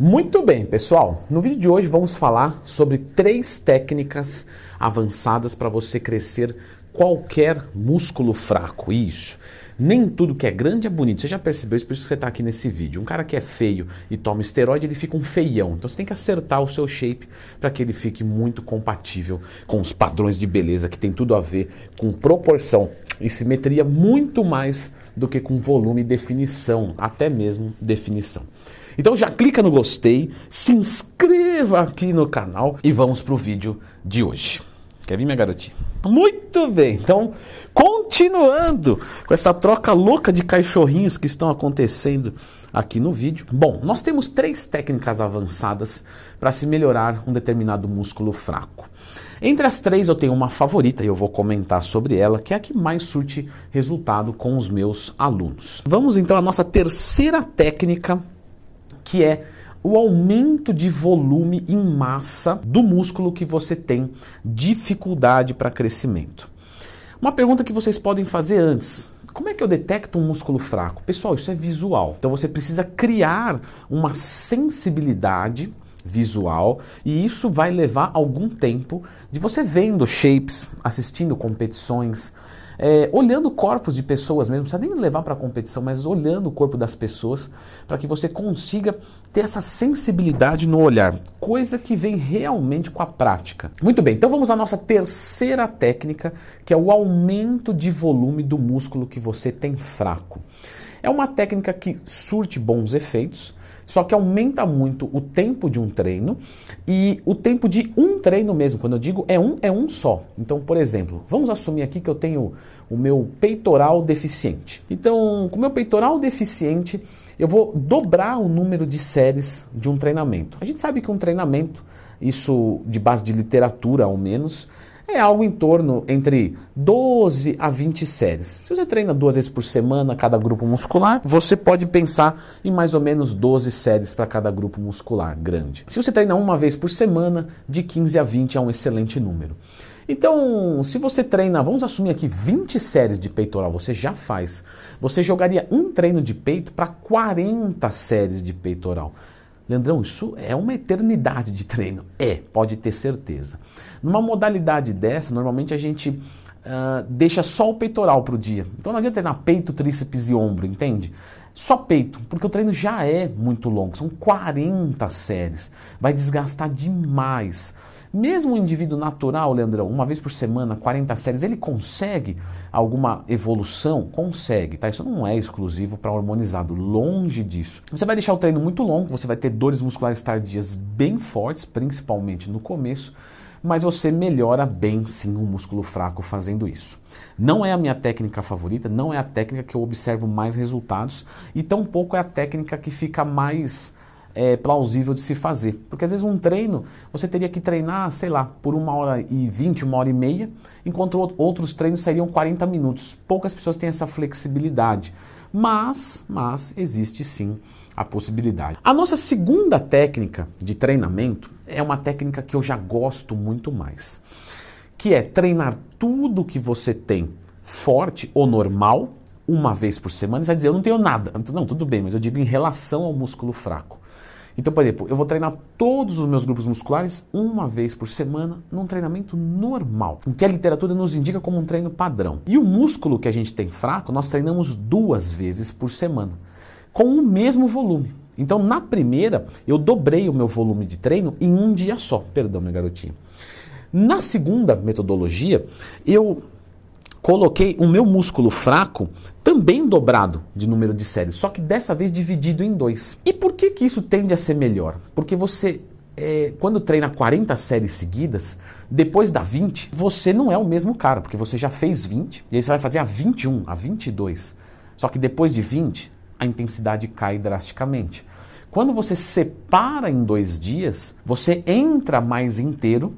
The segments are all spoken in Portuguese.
Muito bem, pessoal. No vídeo de hoje vamos falar sobre três técnicas avançadas para você crescer qualquer músculo fraco. Isso. Nem tudo que é grande é bonito. Você já percebeu isso, por isso que você está aqui nesse vídeo. Um cara que é feio e toma esteroide, ele fica um feião. Então você tem que acertar o seu shape para que ele fique muito compatível com os padrões de beleza que tem tudo a ver com proporção e simetria muito mais do que com volume e definição, até mesmo definição. Então já clica no gostei, se inscreva aqui no canal e vamos para o vídeo de hoje. Quer vir, minha garotinha? Muito bem, então continuando com essa troca louca de cachorrinhos que estão acontecendo aqui no vídeo. Bom, nós temos três técnicas avançadas para se melhorar um determinado músculo fraco. Entre as três eu tenho uma favorita e eu vou comentar sobre ela, que é a que mais surte resultado com os meus alunos. Vamos então à nossa terceira técnica que é o aumento de volume em massa do músculo que você tem dificuldade para crescimento. Uma pergunta que vocês podem fazer antes: como é que eu detecto um músculo fraco? Pessoal, isso é visual. Então você precisa criar uma sensibilidade visual e isso vai levar algum tempo de você vendo shapes, assistindo competições, é, olhando corpos de pessoas mesmo, não precisa nem levar para a competição, mas olhando o corpo das pessoas para que você consiga ter essa sensibilidade no olhar, coisa que vem realmente com a prática. Muito bem, então vamos à nossa terceira técnica, que é o aumento de volume do músculo que você tem fraco. É uma técnica que surte bons efeitos, só que aumenta muito o tempo de um treino e o tempo de um treino mesmo. Quando eu digo é um, é um só. Então, por exemplo, vamos assumir aqui que eu tenho o meu peitoral deficiente. Então, com o meu peitoral deficiente, eu vou dobrar o número de séries de um treinamento. A gente sabe que um treinamento, isso de base de literatura ao menos, é algo em torno entre 12 a 20 séries. Se você treina duas vezes por semana cada grupo muscular, você pode pensar em mais ou menos 12 séries para cada grupo muscular grande. Se você treina uma vez por semana, de 15 a 20 é um excelente número. Então, se você treina, vamos assumir aqui 20 séries de peitoral, você já faz. Você jogaria um treino de peito para 40 séries de peitoral. Leandrão, isso é uma eternidade de treino. É, pode ter certeza. Numa modalidade dessa, normalmente a gente uh, deixa só o peitoral para o dia. Então não adianta treinar peito, tríceps e ombro, entende? Só peito, porque o treino já é muito longo, são 40 séries. Vai desgastar demais. Mesmo um indivíduo natural, Leandrão, uma vez por semana, 40 séries, ele consegue alguma evolução? Consegue, tá? Isso não é exclusivo para hormonizado, longe disso. Você vai deixar o treino muito longo, você vai ter dores musculares tardias bem fortes, principalmente no começo, mas você melhora bem sim o músculo fraco fazendo isso. Não é a minha técnica favorita, não é a técnica que eu observo mais resultados e tampouco é a técnica que fica mais é, plausível de se fazer. Porque às vezes um treino, você teria que treinar, sei lá, por uma hora e vinte, uma hora e meia, enquanto outros treinos seriam 40 minutos. Poucas pessoas têm essa flexibilidade. Mas, mas existe sim a possibilidade. A nossa segunda técnica de treinamento é uma técnica que eu já gosto muito mais, que é treinar tudo que você tem forte ou normal uma vez por semana. Você vai dizer, eu não tenho nada. Não, tudo bem, mas eu digo em relação ao músculo fraco. Então, por exemplo, eu vou treinar todos os meus grupos musculares uma vez por semana num treinamento normal, o que a literatura nos indica como um treino padrão. E o músculo que a gente tem fraco, nós treinamos duas vezes por semana, com o mesmo volume. Então, na primeira, eu dobrei o meu volume de treino em um dia só. Perdão, minha garotinha. Na segunda metodologia, eu coloquei o meu músculo fraco também dobrado de número de séries, só que dessa vez dividido em dois. E por que, que isso tende a ser melhor? Porque você, é, quando treina 40 séries seguidas, depois da 20, você não é o mesmo cara, porque você já fez 20, e aí você vai fazer a 21, a 22. Só que depois de 20, a intensidade cai drasticamente. Quando você separa em dois dias, você entra mais inteiro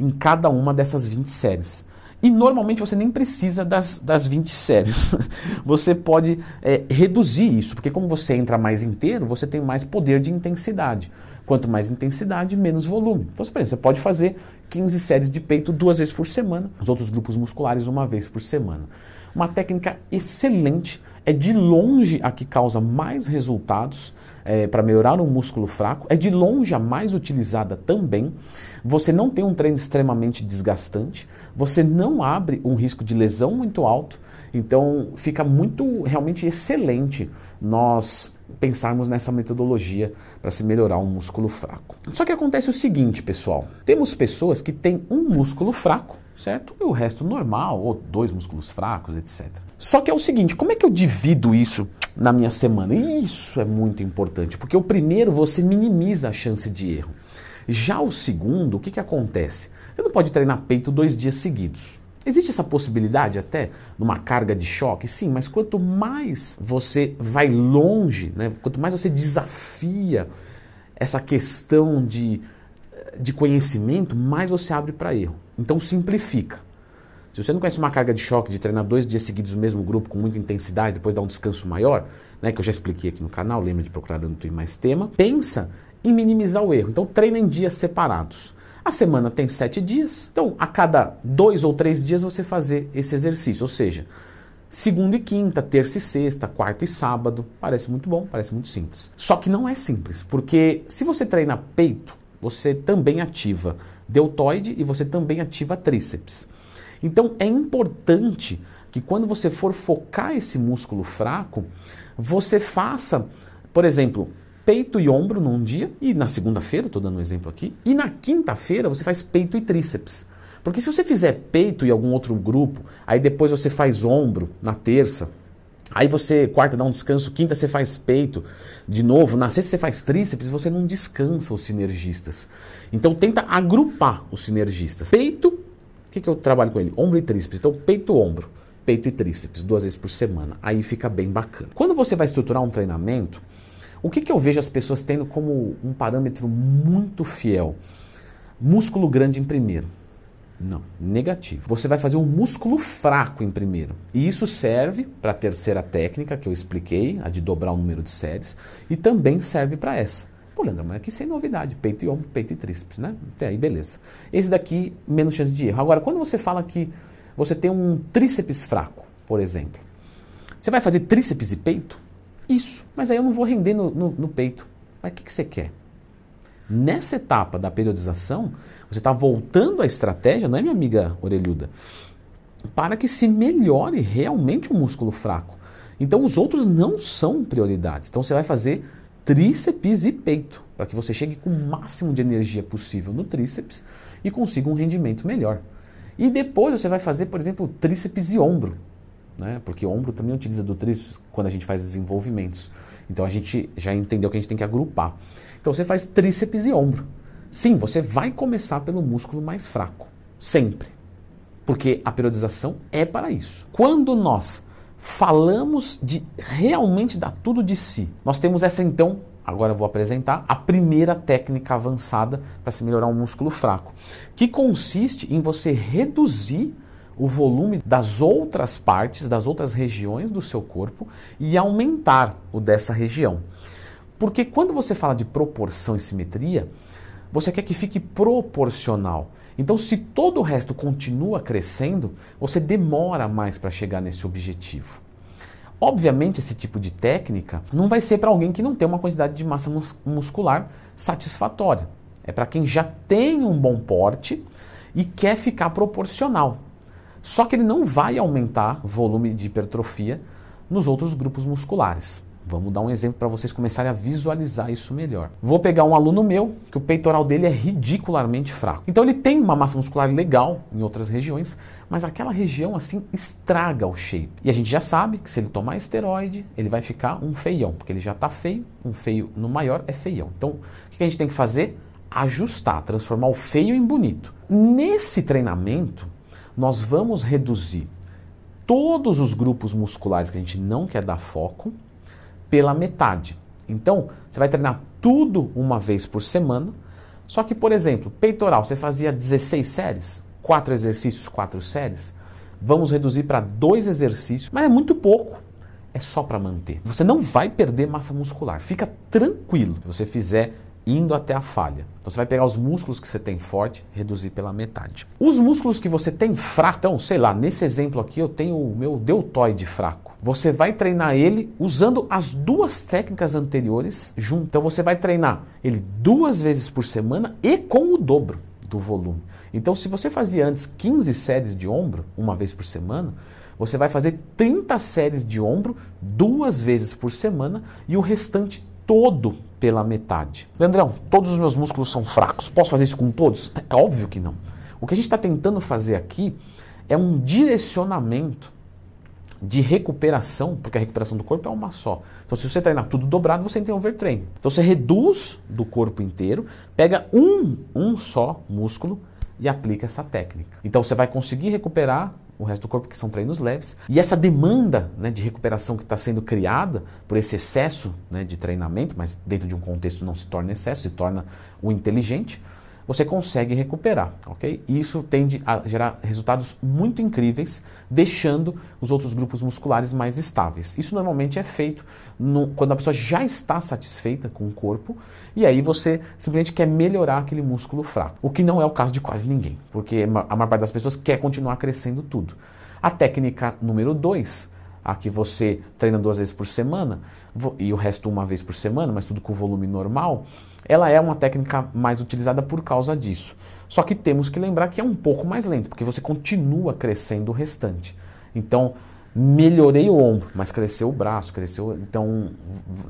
em cada uma dessas 20 séries. E normalmente você nem precisa das, das 20 séries. Você pode é, reduzir isso, porque como você entra mais inteiro, você tem mais poder de intensidade. Quanto mais intensidade, menos volume. Então, você pode fazer 15 séries de peito duas vezes por semana, os outros grupos musculares uma vez por semana. Uma técnica excelente, é de longe a que causa mais resultados é, para melhorar um músculo fraco, é de longe a mais utilizada também. Você não tem um treino extremamente desgastante, você não abre um risco de lesão muito alto, então fica muito realmente excelente nós pensarmos nessa metodologia para se melhorar um músculo fraco. Só que acontece o seguinte, pessoal: temos pessoas que têm um músculo fraco, certo? E o resto normal, ou dois músculos fracos, etc. Só que é o seguinte, como é que eu divido isso na minha semana? Isso é muito importante, porque o primeiro você minimiza a chance de erro. Já o segundo, o que, que acontece? Você não pode treinar peito dois dias seguidos. Existe essa possibilidade até numa carga de choque? Sim, mas quanto mais você vai longe, né, quanto mais você desafia essa questão de, de conhecimento, mais você abre para erro. Então simplifica. Se você não conhece uma carga de choque de treinar dois dias seguidos o mesmo grupo com muita intensidade, depois dar um descanso maior, né, que eu já expliquei aqui no canal, lembra de procurar dando mais tema, pensa em minimizar o erro. Então treina em dias separados. A semana tem sete dias, então a cada dois ou três dias você fazer esse exercício, ou seja, segunda e quinta, terça e sexta, quarta e sábado. Parece muito bom, parece muito simples. Só que não é simples, porque se você treina peito, você também ativa deltoide e você também ativa tríceps. Então é importante que quando você for focar esse músculo fraco, você faça, por exemplo, peito e ombro num dia, e na segunda-feira, estou dando um exemplo aqui, e na quinta-feira você faz peito e tríceps. Porque se você fizer peito e algum outro grupo, aí depois você faz ombro na terça, aí você, quarta, dá um descanso, quinta você faz peito, de novo, na sexta você faz tríceps, você não descansa os sinergistas. Então tenta agrupar os sinergistas. Peito, o que, que eu trabalho com ele? Ombro e tríceps. Então peito, ombro, peito e tríceps, duas vezes por semana. Aí fica bem bacana. Quando você vai estruturar um treinamento, o que, que eu vejo as pessoas tendo como um parâmetro muito fiel? Músculo grande em primeiro. Não, negativo. Você vai fazer um músculo fraco em primeiro. E isso serve para a terceira técnica que eu expliquei, a de dobrar o número de séries, e também serve para essa. Pô, Leandro, mas aqui sem novidade, peito e ombro, peito e tríceps, né? Até aí, beleza. Esse daqui, menos chance de erro. Agora, quando você fala que você tem um tríceps fraco, por exemplo, você vai fazer tríceps e peito? Isso, mas aí eu não vou render no, no, no peito. Mas o que, que você quer? Nessa etapa da periodização, você está voltando à estratégia, não é, minha amiga orelhuda? Para que se melhore realmente o músculo fraco. Então os outros não são prioridades. Então você vai fazer tríceps e peito, para que você chegue com o máximo de energia possível no tríceps e consiga um rendimento melhor. E depois você vai fazer, por exemplo, tríceps e ombro né? Porque o ombro também utiliza do tríceps quando a gente faz desenvolvimentos. Então a gente já entendeu que a gente tem que agrupar. Então você faz tríceps e ombro. Sim, você vai começar pelo músculo mais fraco, sempre. Porque a periodização é para isso. Quando nós falamos de realmente dar tudo de si, nós temos essa então, agora eu vou apresentar, a primeira técnica avançada para se melhorar um músculo fraco, que consiste em você reduzir o volume das outras partes, das outras regiões do seu corpo e aumentar o dessa região. Porque quando você fala de proporção e simetria, você quer que fique proporcional. Então, se todo o resto continua crescendo, você demora mais para chegar nesse objetivo. Obviamente, esse tipo de técnica não vai ser para alguém que não tem uma quantidade de massa muscular satisfatória. É para quem já tem um bom porte e quer ficar proporcional. Só que ele não vai aumentar volume de hipertrofia nos outros grupos musculares. Vamos dar um exemplo para vocês começarem a visualizar isso melhor. Vou pegar um aluno meu que o peitoral dele é ridicularmente fraco. Então ele tem uma massa muscular legal em outras regiões, mas aquela região assim estraga o shape. E a gente já sabe que se ele tomar esteroide, ele vai ficar um feião, porque ele já está feio, um feio no maior é feião. Então o que a gente tem que fazer? Ajustar, transformar o feio em bonito. Nesse treinamento, nós vamos reduzir todos os grupos musculares que a gente não quer dar foco pela metade. Então, você vai treinar tudo uma vez por semana. Só que, por exemplo, peitoral, você fazia 16 séries, 4 exercícios, 4 séries. Vamos reduzir para 2 exercícios, mas é muito pouco. É só para manter. Você não vai perder massa muscular. Fica tranquilo se você fizer indo até a falha. Então você vai pegar os músculos que você tem forte, reduzir pela metade. Os músculos que você tem fraco, então, sei lá, nesse exemplo aqui eu tenho o meu deltoide fraco. Você vai treinar ele usando as duas técnicas anteriores junto. Então você vai treinar ele duas vezes por semana e com o dobro do volume. Então se você fazia antes 15 séries de ombro, uma vez por semana, você vai fazer 30 séries de ombro duas vezes por semana e o restante todo pela metade. Leandrão, todos os meus músculos são fracos. Posso fazer isso com todos? É óbvio que não. O que a gente está tentando fazer aqui é um direcionamento de recuperação, porque a recuperação do corpo é uma só. Então, se você treinar tudo dobrado, você tem overtraining. Então, você reduz do corpo inteiro, pega um, um só músculo e aplica essa técnica. Então, você vai conseguir recuperar o resto do corpo, que são treinos leves. E essa demanda né, de recuperação que está sendo criada por esse excesso né, de treinamento, mas dentro de um contexto não se torna excesso, se torna o inteligente, você consegue recuperar, ok? Isso tende a gerar resultados muito incríveis, deixando os outros grupos musculares mais estáveis. Isso normalmente é feito no, quando a pessoa já está satisfeita com o corpo e aí você simplesmente quer melhorar aquele músculo fraco. O que não é o caso de quase ninguém, porque a maior parte das pessoas quer continuar crescendo tudo. A técnica número 2, a que você treina duas vezes por semana e o resto uma vez por semana, mas tudo com volume normal, ela é uma técnica mais utilizada por causa disso. Só que temos que lembrar que é um pouco mais lento, porque você continua crescendo o restante. Então, melhorei o ombro, mas cresceu o braço, cresceu, então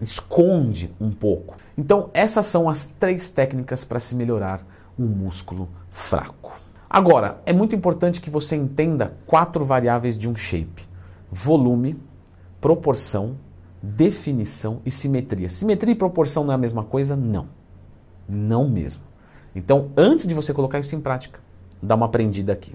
esconde um pouco. Então, essas são as três técnicas para se melhorar um músculo fraco. Agora, é muito importante que você entenda quatro variáveis de um shape: volume, proporção, definição e simetria. Simetria e proporção não é a mesma coisa? Não. Não mesmo. Então, antes de você colocar isso em prática, dá uma aprendida aqui.